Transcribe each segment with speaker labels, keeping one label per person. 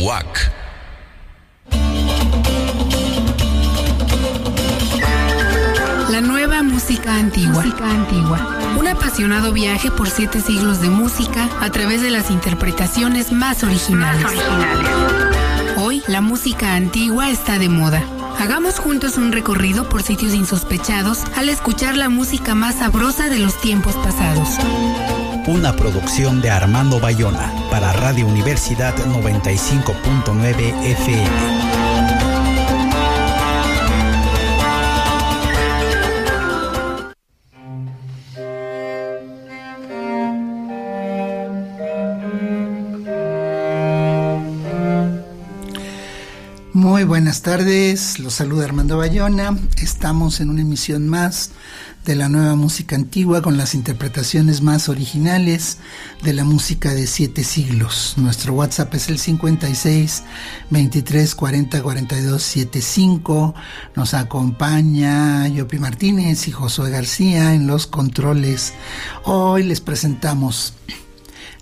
Speaker 1: UAC.
Speaker 2: La nueva música antigua. Música antigua. Un apasionado viaje por siete siglos de música a través de las interpretaciones más originales. Más originales. Hoy la música antigua está de moda. Hagamos juntos un recorrido por sitios insospechados al escuchar la música más sabrosa de los tiempos pasados.
Speaker 3: Una producción de Armando Bayona para Radio Universidad 95.9 FM.
Speaker 4: Muy buenas tardes, los saluda Armando Bayona. Estamos en una emisión más de la nueva música antigua con las interpretaciones más originales de la música de siete siglos. Nuestro WhatsApp es el 56 23 40 42 75. Nos acompaña Yopi Martínez y Josué García en los controles. Hoy les presentamos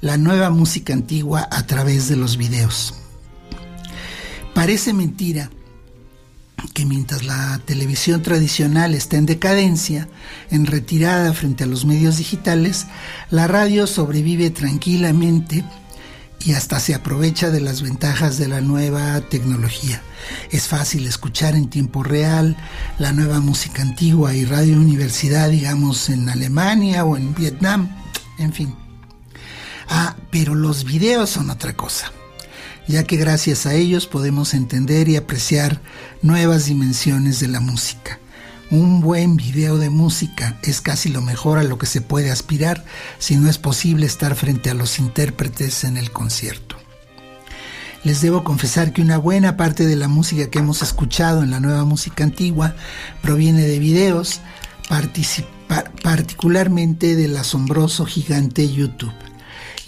Speaker 4: la nueva música antigua a través de los videos. Parece mentira que mientras la televisión tradicional está en decadencia, en retirada frente a los medios digitales, la radio sobrevive tranquilamente y hasta se aprovecha de las ventajas de la nueva tecnología. Es fácil escuchar en tiempo real la nueva música antigua y Radio Universidad, digamos, en Alemania o en Vietnam, en fin. Ah, pero los videos son otra cosa ya que gracias a ellos podemos entender y apreciar nuevas dimensiones de la música. Un buen video de música es casi lo mejor a lo que se puede aspirar si no es posible estar frente a los intérpretes en el concierto. Les debo confesar que una buena parte de la música que hemos escuchado en la nueva música antigua proviene de videos, particularmente del asombroso gigante YouTube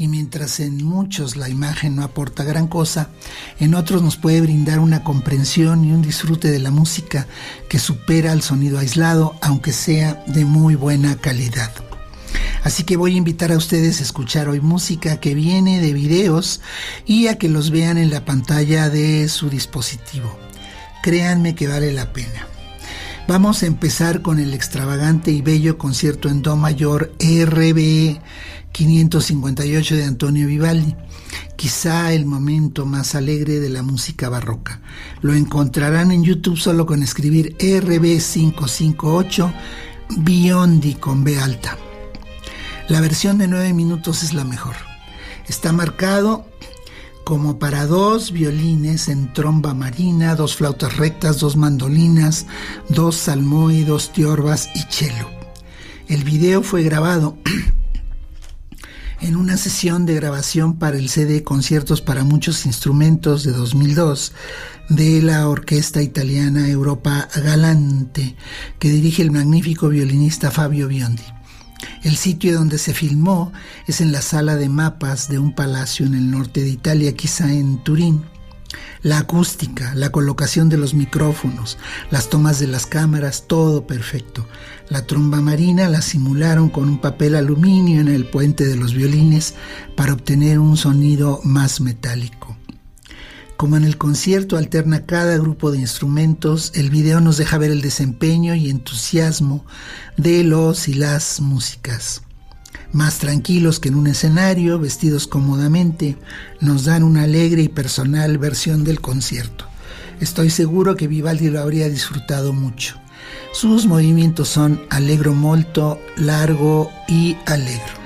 Speaker 4: y mientras en muchos la imagen no aporta gran cosa, en otros nos puede brindar una comprensión y un disfrute de la música que supera al sonido aislado, aunque sea de muy buena calidad. Así que voy a invitar a ustedes a escuchar hoy música que viene de videos y a que los vean en la pantalla de su dispositivo. Créanme que vale la pena. Vamos a empezar con el extravagante y bello concierto en Do mayor RBE 558 de Antonio Vivaldi, quizá el momento más alegre de la música barroca. Lo encontrarán en YouTube solo con escribir RB558 Biondi con B alta. La versión de 9 minutos es la mejor. Está marcado como para dos violines en tromba marina, dos flautas rectas, dos mandolinas, dos salmoe, dos tiorbas y cello. El video fue grabado en una sesión de grabación para el CD Conciertos para muchos instrumentos de 2002 de la orquesta italiana Europa Galante, que dirige el magnífico violinista Fabio Biondi. El sitio donde se filmó es en la sala de mapas de un palacio en el norte de Italia, quizá en Turín. La acústica, la colocación de los micrófonos, las tomas de las cámaras, todo perfecto. La tromba marina la simularon con un papel aluminio en el puente de los violines para obtener un sonido más metálico. Como en el concierto alterna cada grupo de instrumentos, el video nos deja ver el desempeño y entusiasmo de los y las músicas. Más tranquilos que en un escenario, vestidos cómodamente, nos dan una alegre y personal versión del concierto. Estoy seguro que Vivaldi lo habría disfrutado mucho. Sus movimientos son alegro molto, largo y alegro.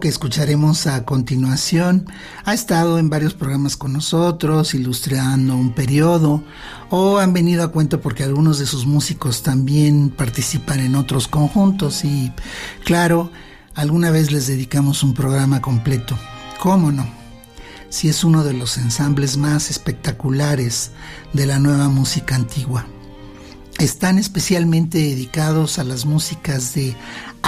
Speaker 4: Que escucharemos a continuación ha estado en varios programas con nosotros, ilustrando un periodo, o han venido a cuento porque algunos de sus músicos también participan en otros conjuntos y, claro, alguna vez les dedicamos un programa completo. ¿Cómo no? Si es uno de los ensambles más espectaculares de la nueva música antigua están especialmente dedicados a las músicas de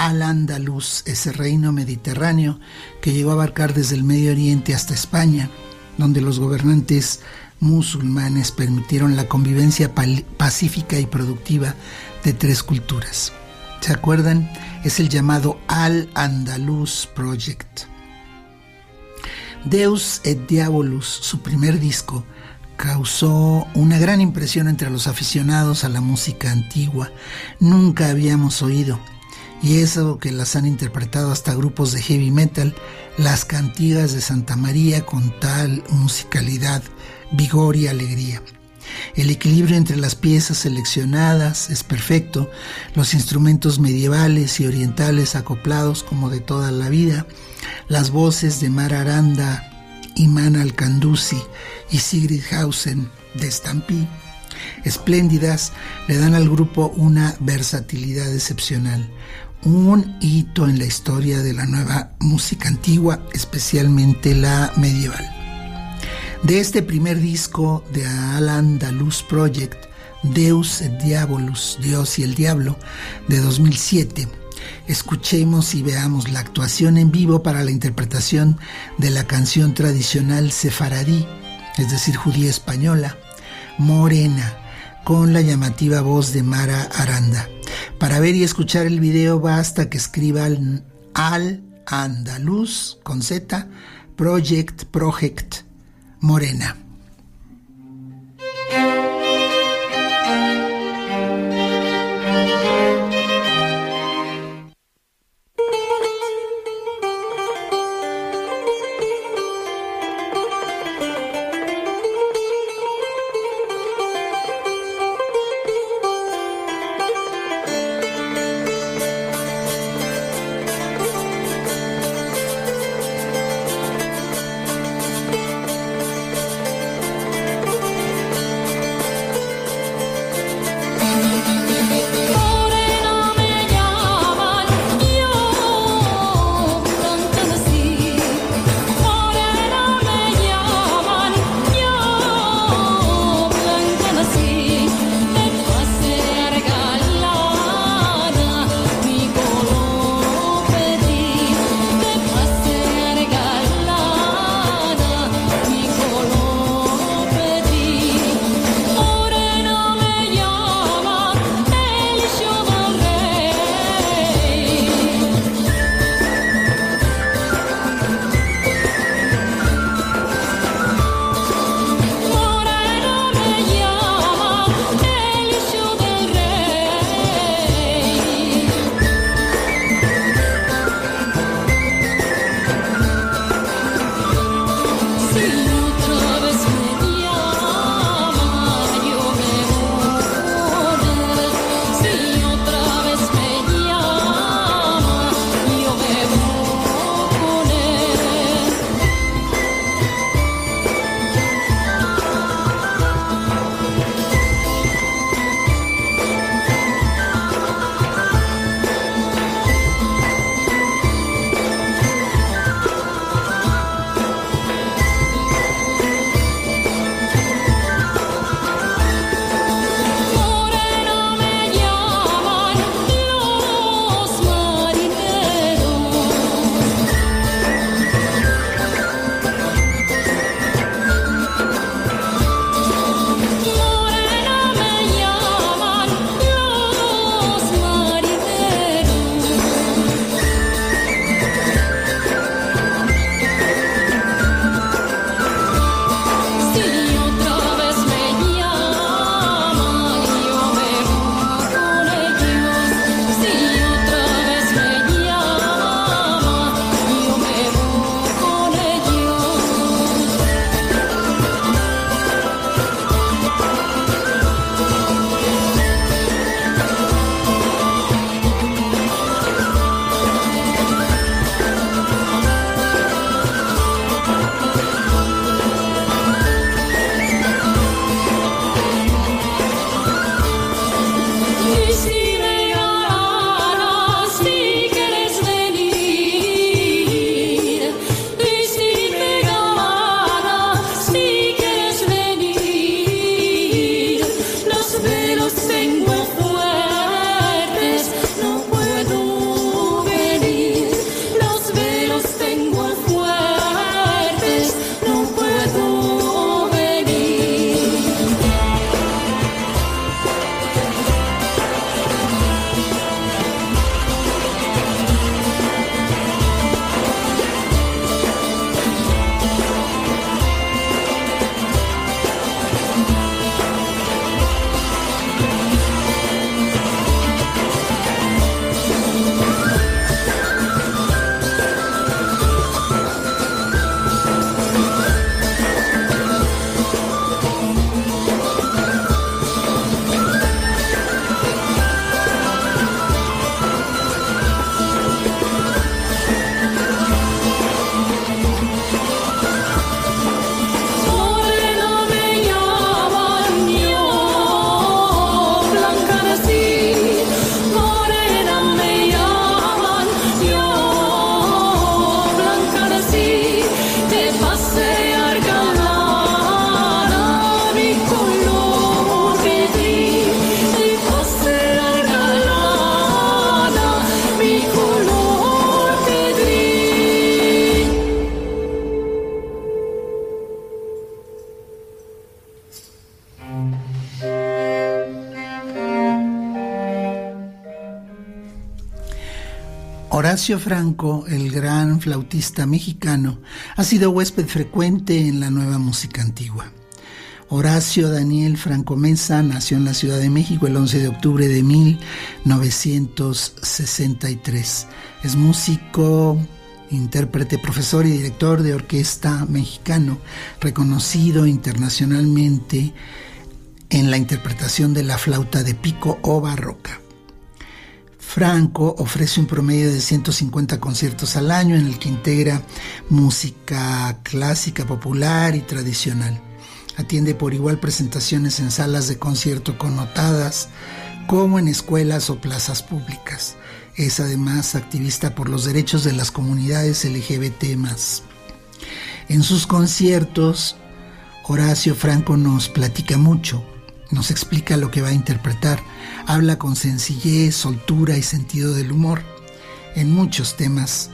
Speaker 4: Al-Andalus, ese reino mediterráneo que llegó a abarcar desde el Medio Oriente hasta España, donde los gobernantes musulmanes permitieron la convivencia pacífica y productiva de tres culturas. ¿Se acuerdan? Es el llamado Al-Andalus Project. Deus et Diabolus, su primer disco, causó una gran impresión entre los aficionados a la música antigua. Nunca habíamos oído, y eso que las han interpretado hasta grupos de heavy metal, las cantigas de Santa María con tal musicalidad, vigor y alegría. El equilibrio entre las piezas seleccionadas es perfecto, los instrumentos medievales y orientales acoplados como de toda la vida, las voces de Mar Aranda, Iman Al-Kandusi y Sigrid Hausen de Stampy, espléndidas, le dan al grupo una versatilidad excepcional, un hito en la historia de la nueva música antigua, especialmente la medieval. De este primer disco de Alan Dalus Project, Deus et Diabolus, Dios y el Diablo, de 2007, escuchemos y veamos la actuación en vivo para la interpretación de la canción tradicional sefaradí, es decir, judía española, Morena, con la llamativa voz de Mara Aranda. Para ver y escuchar el video basta que escriban al andaluz con Z, Project, Project, Morena. Horacio Franco, el gran flautista mexicano, ha sido huésped frecuente en la nueva música antigua. Horacio Daniel Franco Mesa nació en la Ciudad de México el 11 de octubre de 1963. Es músico, intérprete, profesor y director de orquesta mexicano, reconocido internacionalmente en la interpretación de la flauta de pico o barroca. Franco ofrece un promedio de 150 conciertos al año en el que integra música clásica, popular y tradicional. Atiende por igual presentaciones en salas de concierto connotadas como en escuelas o plazas públicas. Es además activista por los derechos de las comunidades LGBT. En sus conciertos, Horacio Franco nos platica mucho, nos explica lo que va a interpretar, habla con sencillez, soltura y sentido del humor en muchos temas,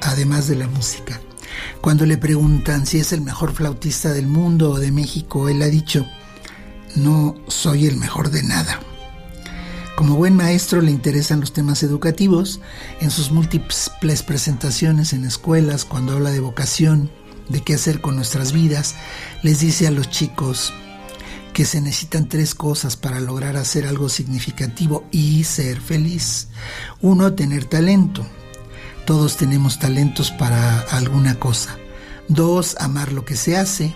Speaker 4: además de la música. Cuando le preguntan si es el mejor flautista del mundo o de México, él ha dicho, no soy el mejor de nada. Como buen maestro le interesan los temas educativos, en sus múltiples presentaciones en escuelas, cuando habla de vocación, de qué hacer con nuestras vidas, les dice a los chicos, que se necesitan tres cosas para lograr hacer algo significativo y ser feliz. Uno, tener talento. Todos tenemos talentos para alguna cosa. Dos, amar lo que se hace.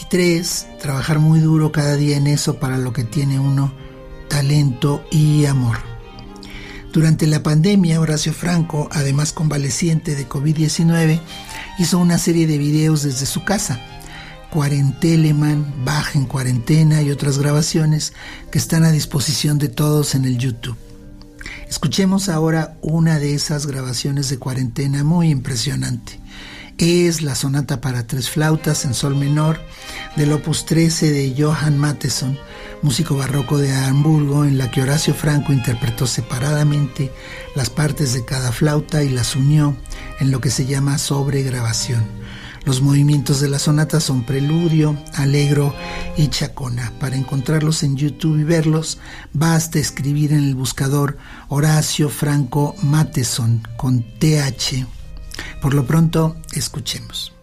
Speaker 4: Y tres, trabajar muy duro cada día en eso para lo que tiene uno, talento y amor. Durante la pandemia, Horacio Franco, además convaleciente de COVID-19, hizo una serie de videos desde su casa Cuarenteleman, Baja en Cuarentena y otras grabaciones que están a disposición de todos en el YouTube. Escuchemos ahora una de esas grabaciones de cuarentena muy impresionante. Es la sonata para tres flautas en sol menor del opus 13 de Johann Matheson, músico barroco de Hamburgo, en la que Horacio Franco interpretó separadamente las partes de cada flauta y las unió en lo que se llama sobregrabación. Los movimientos de la sonata son preludio, alegro y chacona. Para encontrarlos en YouTube y verlos, basta escribir en el buscador Horacio Franco Mateson con TH. Por lo pronto, escuchemos.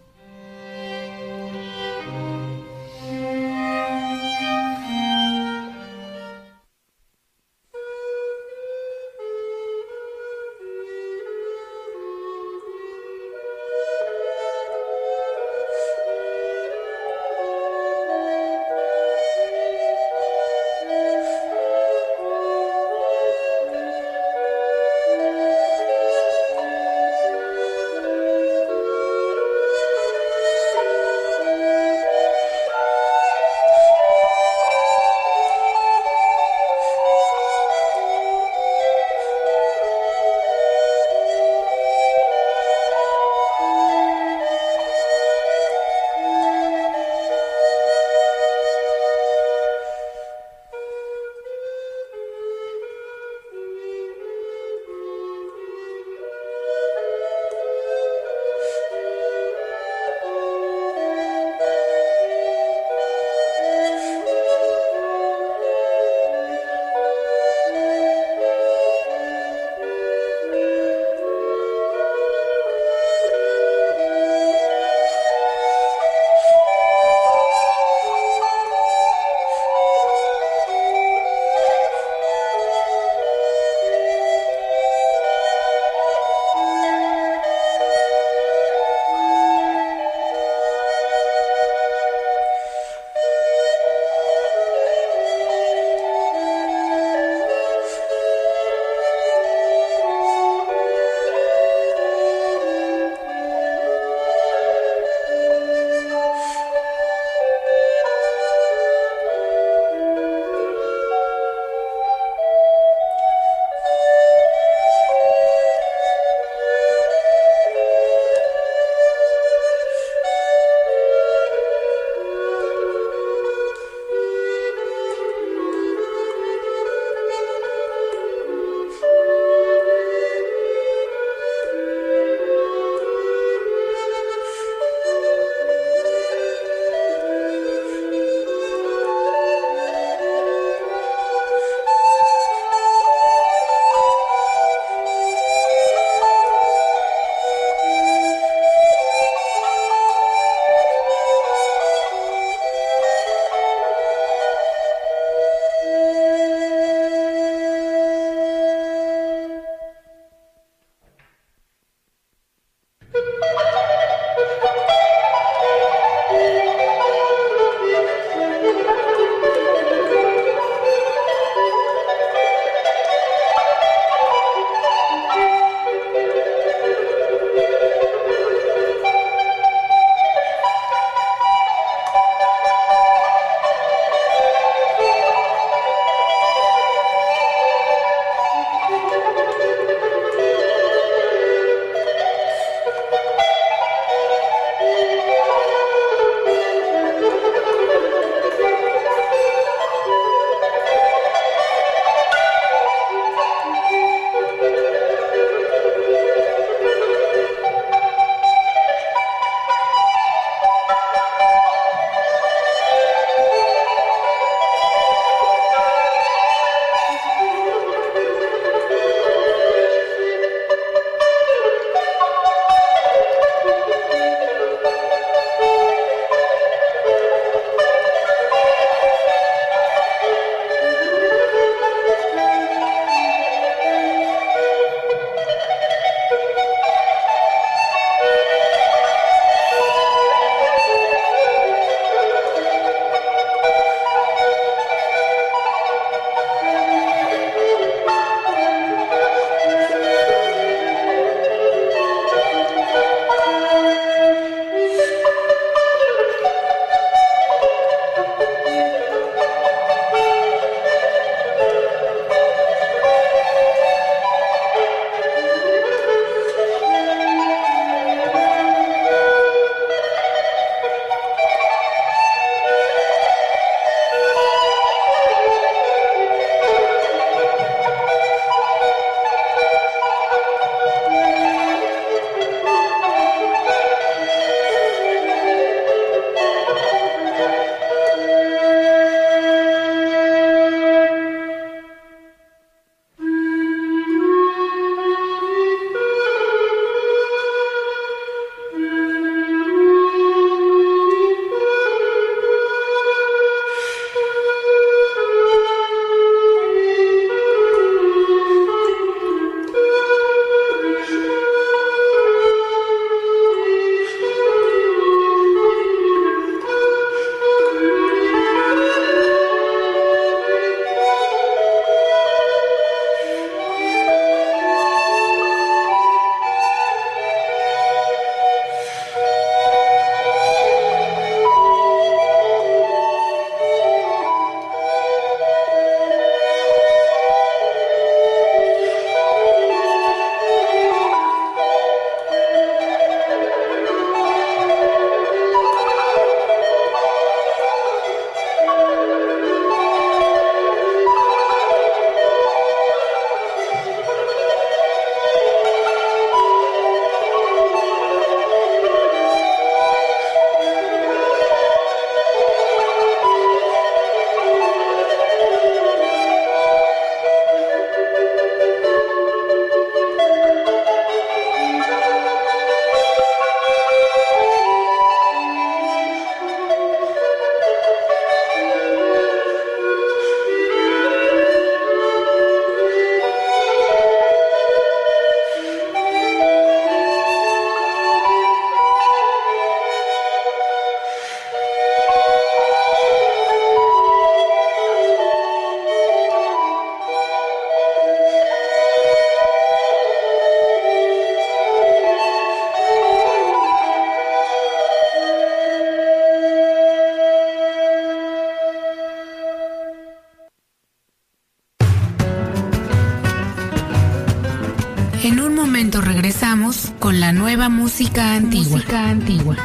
Speaker 2: Música antigua. Música antigua.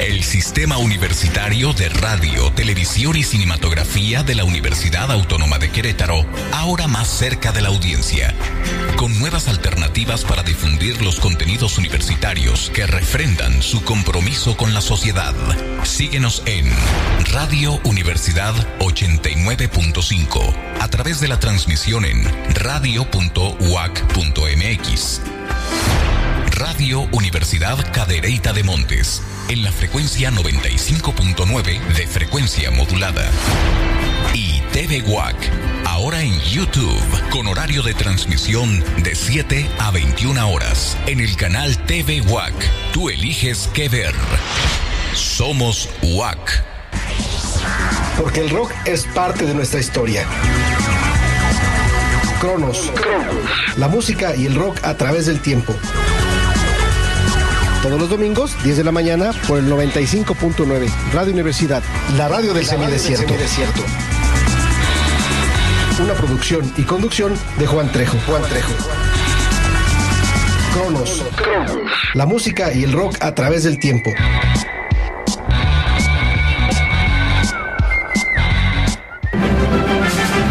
Speaker 1: El Sistema Universitario de Radio, Televisión y Cinematografía de la Universidad Autónoma de Querétaro, ahora más cerca de la audiencia, con nuevas alternativas para difundir los contenidos universitarios que refrendan su compromiso con la sociedad. Síguenos en Radio Universidad 89.5, a través de la transmisión en radio.uac.mx. Radio Universidad Cadereyta de Montes, en la frecuencia 95.9 de frecuencia modulada. Y TV WAC, ahora en YouTube, con horario de transmisión de 7 a 21 horas, en el canal TV WAC. Tú eliges qué ver. Somos WAC.
Speaker 5: Porque el rock es parte de nuestra historia. Cronos. La música y el rock a través del tiempo todos los domingos, 10 de la mañana, por el 95.9, Radio Universidad, la radio del semidesierto. Una producción y conducción de Juan Trejo. Juan Trejo. Cronos. La música y el rock a través del tiempo.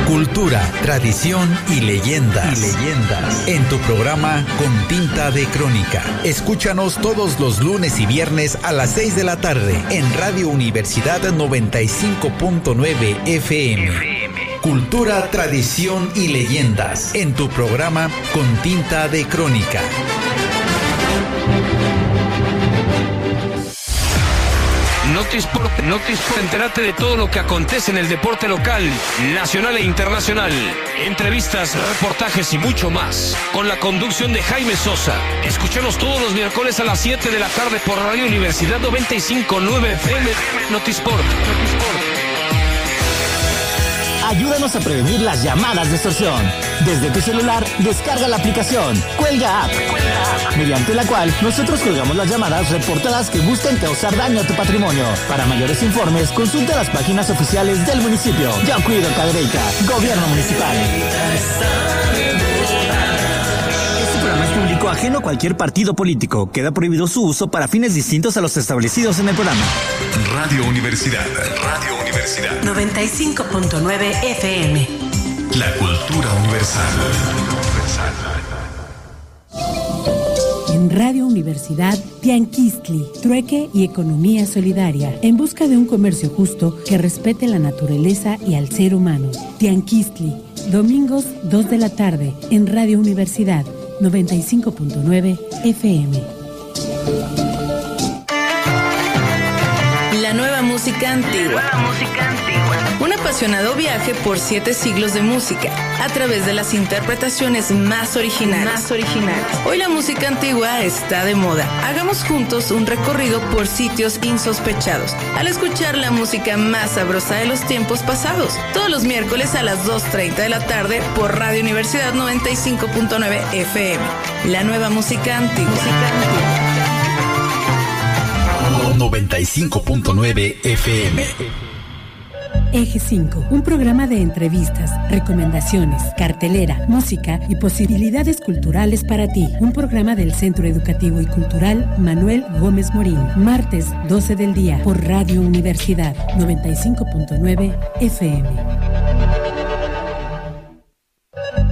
Speaker 3: Cultura, tradición y leyendas. Y leyendas. En tu programa Con Tinta de Crónica. Escúchanos todos los lunes y viernes a las 6 de la tarde en Radio Universidad 95.9 FM. Cultura, tradición y leyendas. En tu programa Con Tinta de Crónica.
Speaker 6: Notisport, Notisport, entérate de todo lo que acontece en el deporte local, nacional e internacional. Entrevistas, reportajes y mucho más. Con la conducción de Jaime Sosa. Escuchemos todos los miércoles a las 7 de la tarde por Radio Universidad 959 FM. Notisport. Notisport.
Speaker 7: Ayúdanos a prevenir las llamadas de extorsión. Desde tu celular, descarga la aplicación Cuelga App, mediante la cual nosotros colgamos las llamadas reportadas que buscan causar daño a tu patrimonio. Para mayores informes, consulta las páginas oficiales del municipio. Yo cuido Cadereyta, Gobierno Municipal. Programa es público ajeno a cualquier partido político. Queda prohibido su uso para fines distintos a los establecidos en el programa.
Speaker 1: Radio Universidad. Radio Universidad.
Speaker 2: 95.9 FM.
Speaker 1: La cultura universal.
Speaker 8: En Radio Universidad, Tianquistli, trueque y economía solidaria, en busca de un comercio justo que respete la naturaleza y al ser humano. Tianquistli, domingos 2 de la tarde, en Radio Universidad 95.9 FM.
Speaker 2: La nueva música antigua. Un apasionado viaje por siete siglos de música a través de las interpretaciones más originales. Más originales. Hoy la música antigua está de moda. Hagamos juntos un recorrido por sitios insospechados al escuchar la música más sabrosa de los tiempos pasados. Todos los miércoles a las 2.30 de la tarde por Radio Universidad 95.9 FM. La nueva música antigua. Música antigua.
Speaker 3: 95.9 FM.
Speaker 8: Eje 5, un programa de entrevistas, recomendaciones, cartelera, música y posibilidades culturales para ti. Un programa del Centro Educativo y Cultural Manuel Gómez Morín. Martes 12 del día por Radio Universidad 95.9 FM.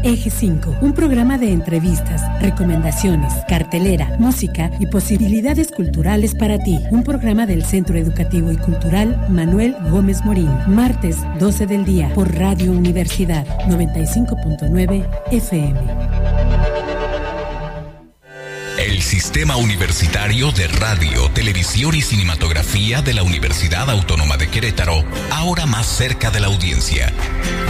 Speaker 8: Eje 5, un programa de entrevistas, recomendaciones, cartelera, música y posibilidades culturales para ti. Un programa del Centro Educativo y Cultural Manuel Gómez Morín. Martes 12 del día por Radio Universidad 95.9 FM.
Speaker 1: El Sistema Universitario de Radio, Televisión y Cinematografía de la Universidad Autónoma de Querétaro, ahora más cerca de la audiencia,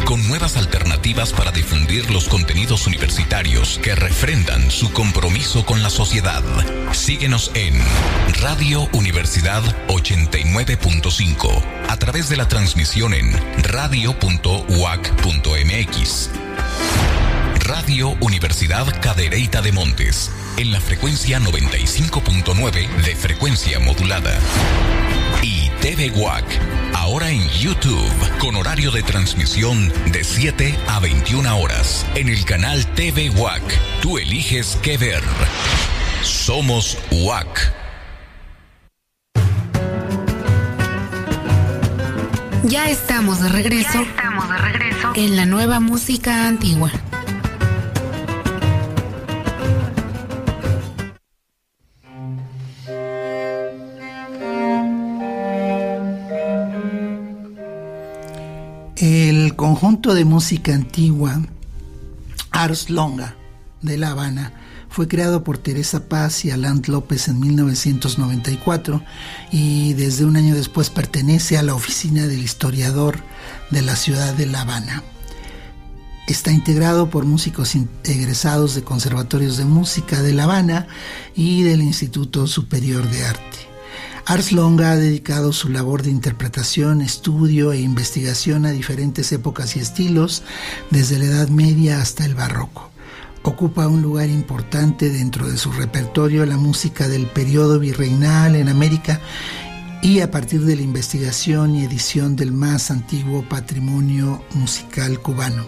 Speaker 1: con nuevas alternativas para difundir los contenidos universitarios que refrendan su compromiso con la sociedad. Síguenos en Radio Universidad 89.5, a través de la transmisión en radio.uac.mx. Radio Universidad Cadereyta de Montes, en la frecuencia 95.9 de frecuencia modulada. Y TV WAC, Ahora en YouTube, con horario de transmisión de 7 a 21 horas. En el canal TV WAC. Tú eliges qué ver. Somos WAC.
Speaker 2: Ya estamos de regreso.
Speaker 9: estamos de regreso.
Speaker 2: En la nueva música antigua.
Speaker 4: Conjunto de música antigua Ars Longa de La Habana fue creado por Teresa Paz y Alan López en 1994 y desde un año después pertenece a la oficina del historiador de la ciudad de La Habana. Está integrado por músicos egresados de conservatorios de música de La Habana y del Instituto Superior de Arte. Ars Longa ha dedicado su labor de interpretación, estudio e investigación a diferentes épocas y estilos, desde la Edad Media hasta el Barroco ocupa un lugar importante dentro de su repertorio la música del periodo virreinal en América y a partir de la investigación y edición del más antiguo patrimonio musical cubano.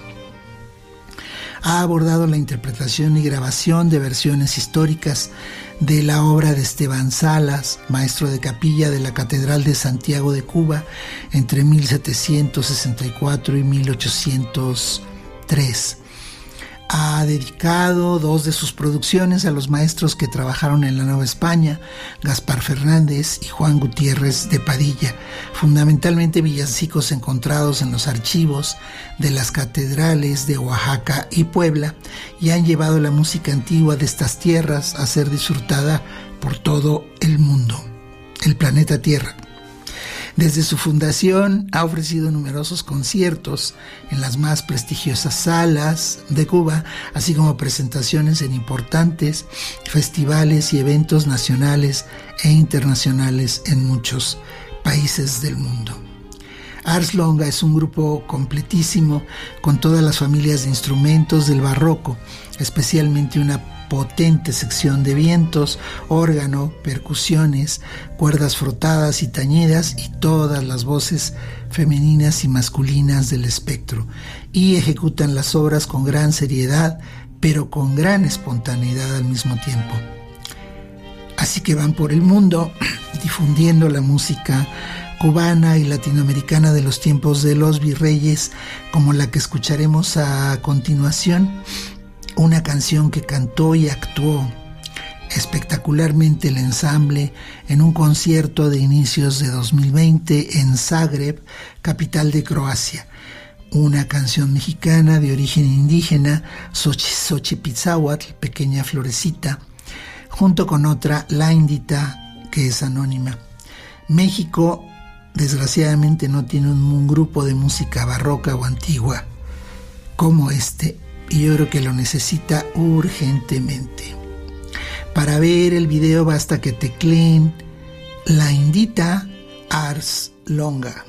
Speaker 4: Ha abordado la interpretación y grabación de versiones históricas de la obra de Esteban Salas, maestro de capilla de la Catedral de Santiago de Cuba entre 1764 y 1803 ha dedicado dos de sus producciones a los maestros que trabajaron en la Nueva España, Gaspar Fernández y Juan Gutiérrez de Padilla, fundamentalmente villancicos encontrados en los archivos de las catedrales de Oaxaca y Puebla, y han llevado la música antigua de estas tierras a ser disfrutada por todo el mundo, el planeta Tierra. Desde su fundación ha ofrecido numerosos conciertos en las más prestigiosas salas de Cuba, así como presentaciones en importantes festivales y eventos nacionales e internacionales en muchos países del mundo. Ars Longa es un grupo completísimo con todas las familias de instrumentos del barroco, especialmente una potente sección de vientos, órgano, percusiones, cuerdas frotadas y tañidas y todas las voces femeninas y masculinas del espectro, y ejecutan las obras con gran seriedad, pero con gran espontaneidad al mismo tiempo. Así que van por el mundo difundiendo la música cubana y latinoamericana de los tiempos de los virreyes, como la que escucharemos a continuación, una canción que cantó y actuó espectacularmente el ensamble en un concierto de inicios de 2020 en Zagreb, capital de Croacia. Una canción mexicana de origen indígena, Xochipitzahuatl, Pequeña Florecita, junto con otra, La Indita, que es anónima. México, desgraciadamente, no tiene un grupo de música barroca o antigua como este y yo creo que lo necesita urgentemente. Para ver el video basta que tecleen la indita Ars Longa.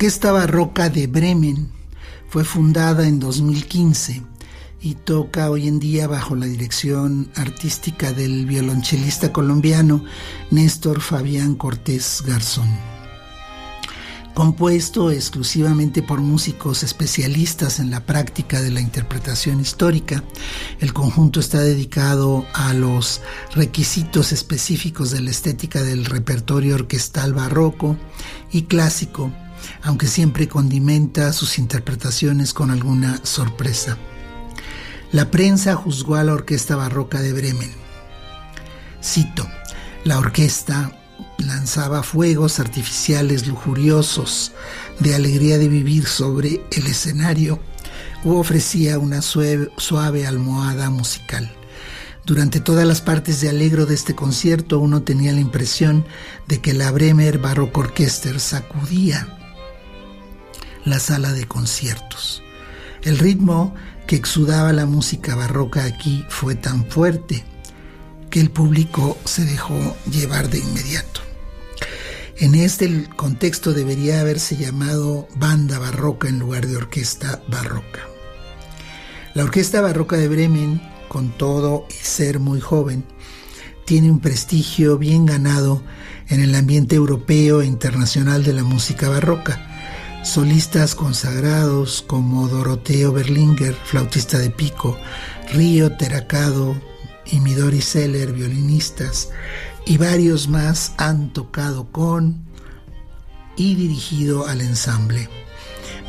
Speaker 4: Orquesta Barroca de Bremen fue fundada en 2015 y toca hoy en día bajo la dirección artística del violonchelista colombiano Néstor Fabián Cortés Garzón. Compuesto exclusivamente por músicos especialistas en la práctica de la interpretación histórica, el conjunto está dedicado a los requisitos específicos de la estética del repertorio orquestal barroco y clásico, aunque siempre condimenta sus interpretaciones con alguna sorpresa. La prensa juzgó a la Orquesta Barroca de Bremen. Cito, la orquesta lanzaba fuegos artificiales lujuriosos de alegría de vivir sobre el escenario o ofrecía una suave, suave, almohada musical. Durante todas las partes de alegro de este concierto uno tenía la impresión de que la Bremer Baroque Orchester sacudía la sala de conciertos. El ritmo que exudaba la música barroca aquí fue tan fuerte que el público se dejó llevar de inmediato. En este contexto debería haberse llamado banda barroca en lugar de orquesta barroca. La Orquesta Barroca de Bremen, con todo y ser muy joven, tiene un prestigio bien ganado en el ambiente europeo e internacional de la música barroca solistas consagrados como Doroteo Berlinger, flautista de pico, Río Teracado y Midori Seller, violinistas, y varios más han tocado con y dirigido al ensamble.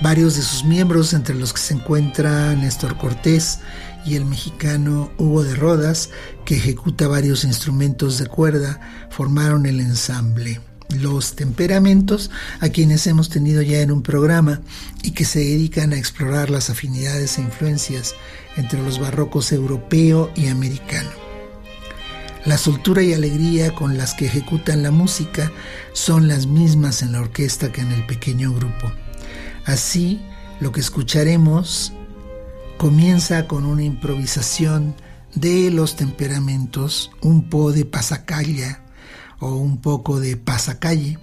Speaker 4: Varios de sus miembros, entre los que se encuentra Néstor Cortés y el mexicano Hugo de Rodas, que ejecuta varios instrumentos de cuerda, formaron el ensamble. Los temperamentos, a quienes hemos tenido ya en un programa y que se dedican a explorar las afinidades e influencias entre los barrocos europeo y americano. La soltura y alegría con las que ejecutan la música son las mismas en la orquesta que en el pequeño grupo. Así, lo que escucharemos comienza con una improvisación de los temperamentos, un po de pasacalla o un poco de pasacalle,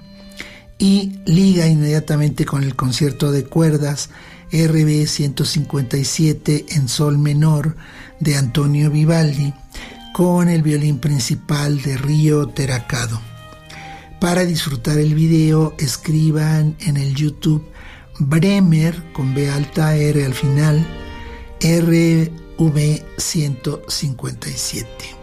Speaker 4: y liga inmediatamente con el concierto de cuerdas RB 157 en sol menor de Antonio Vivaldi con el violín principal de Río Teracado. Para disfrutar el video escriban en el YouTube Bremer con B alta R al final RV 157.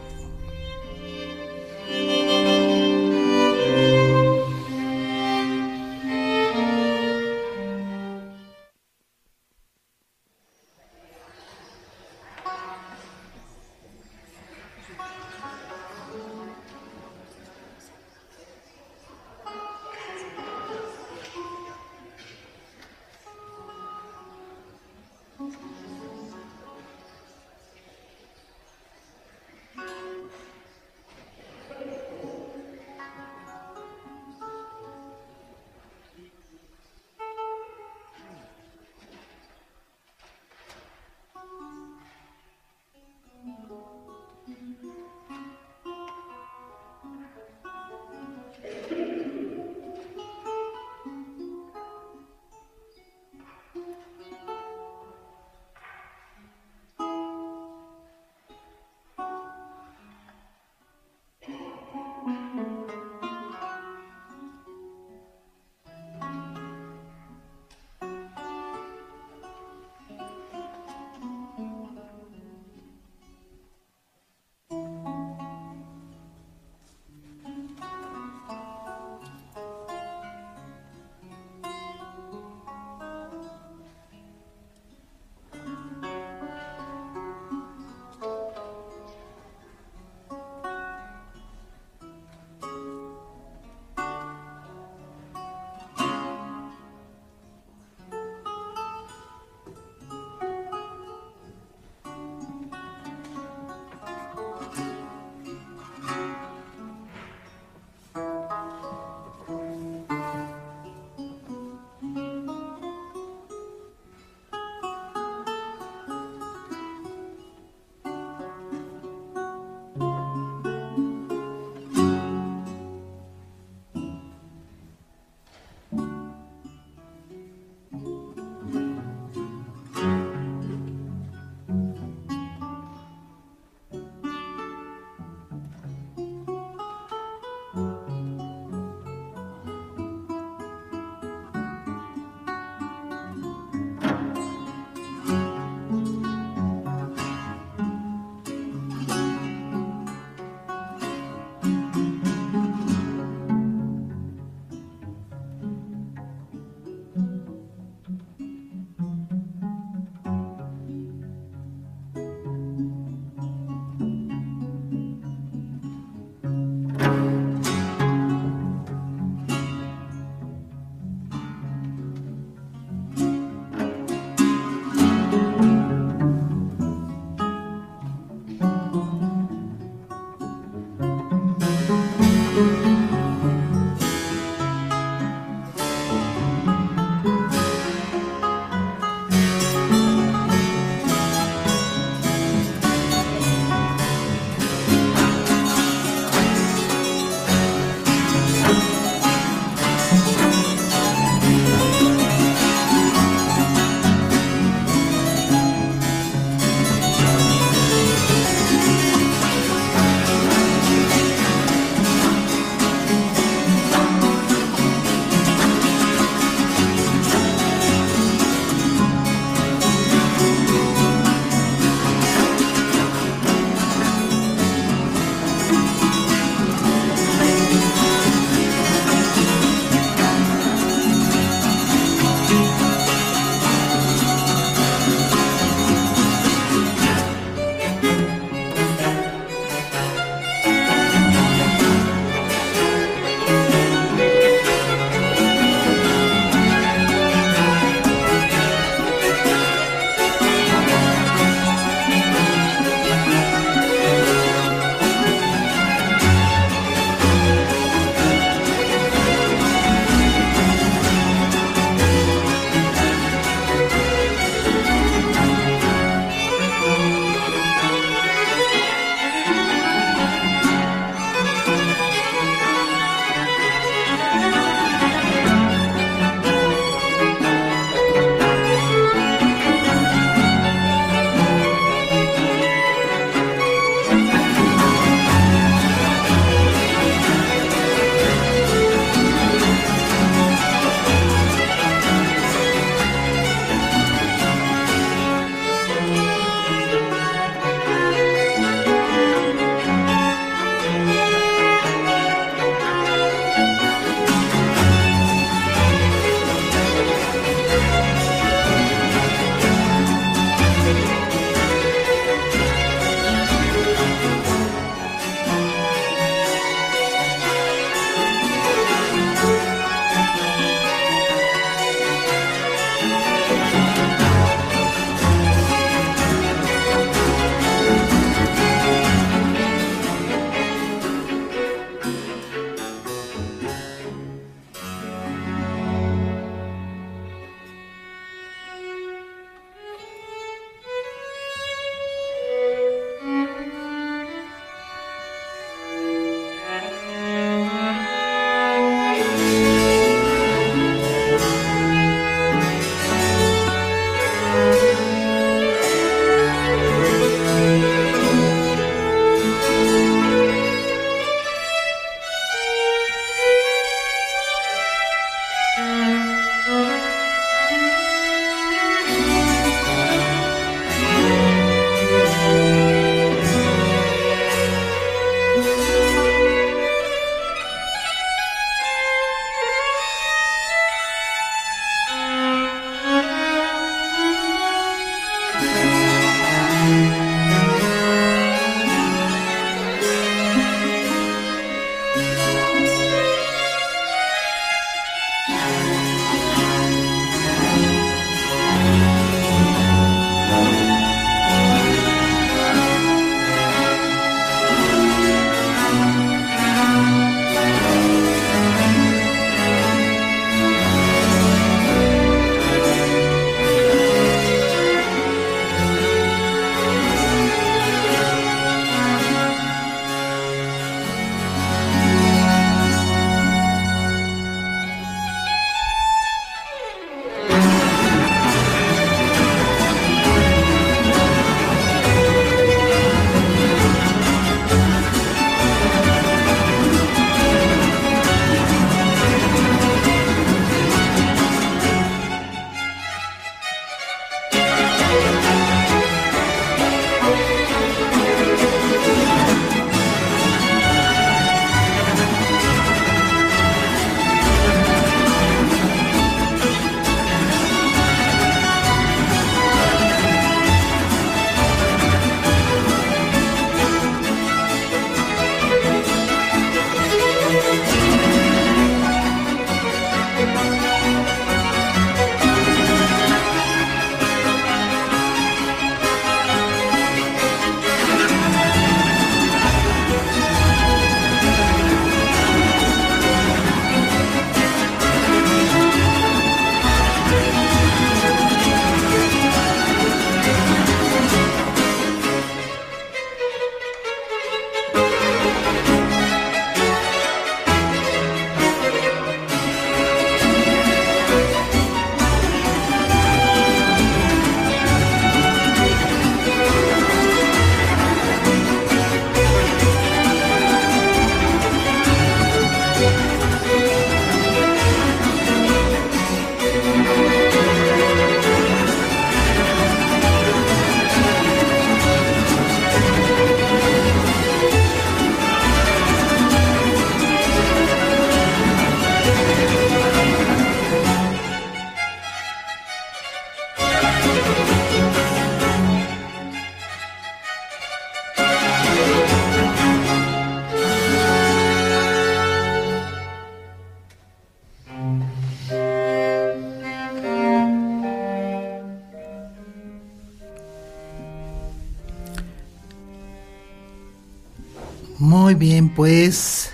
Speaker 4: Muy bien, pues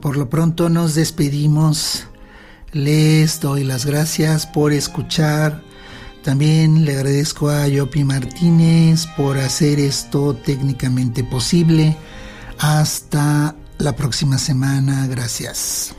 Speaker 4: por lo pronto nos despedimos. Les doy las gracias por escuchar. También le agradezco a Yopi Martínez por hacer esto técnicamente posible. Hasta la próxima semana. Gracias.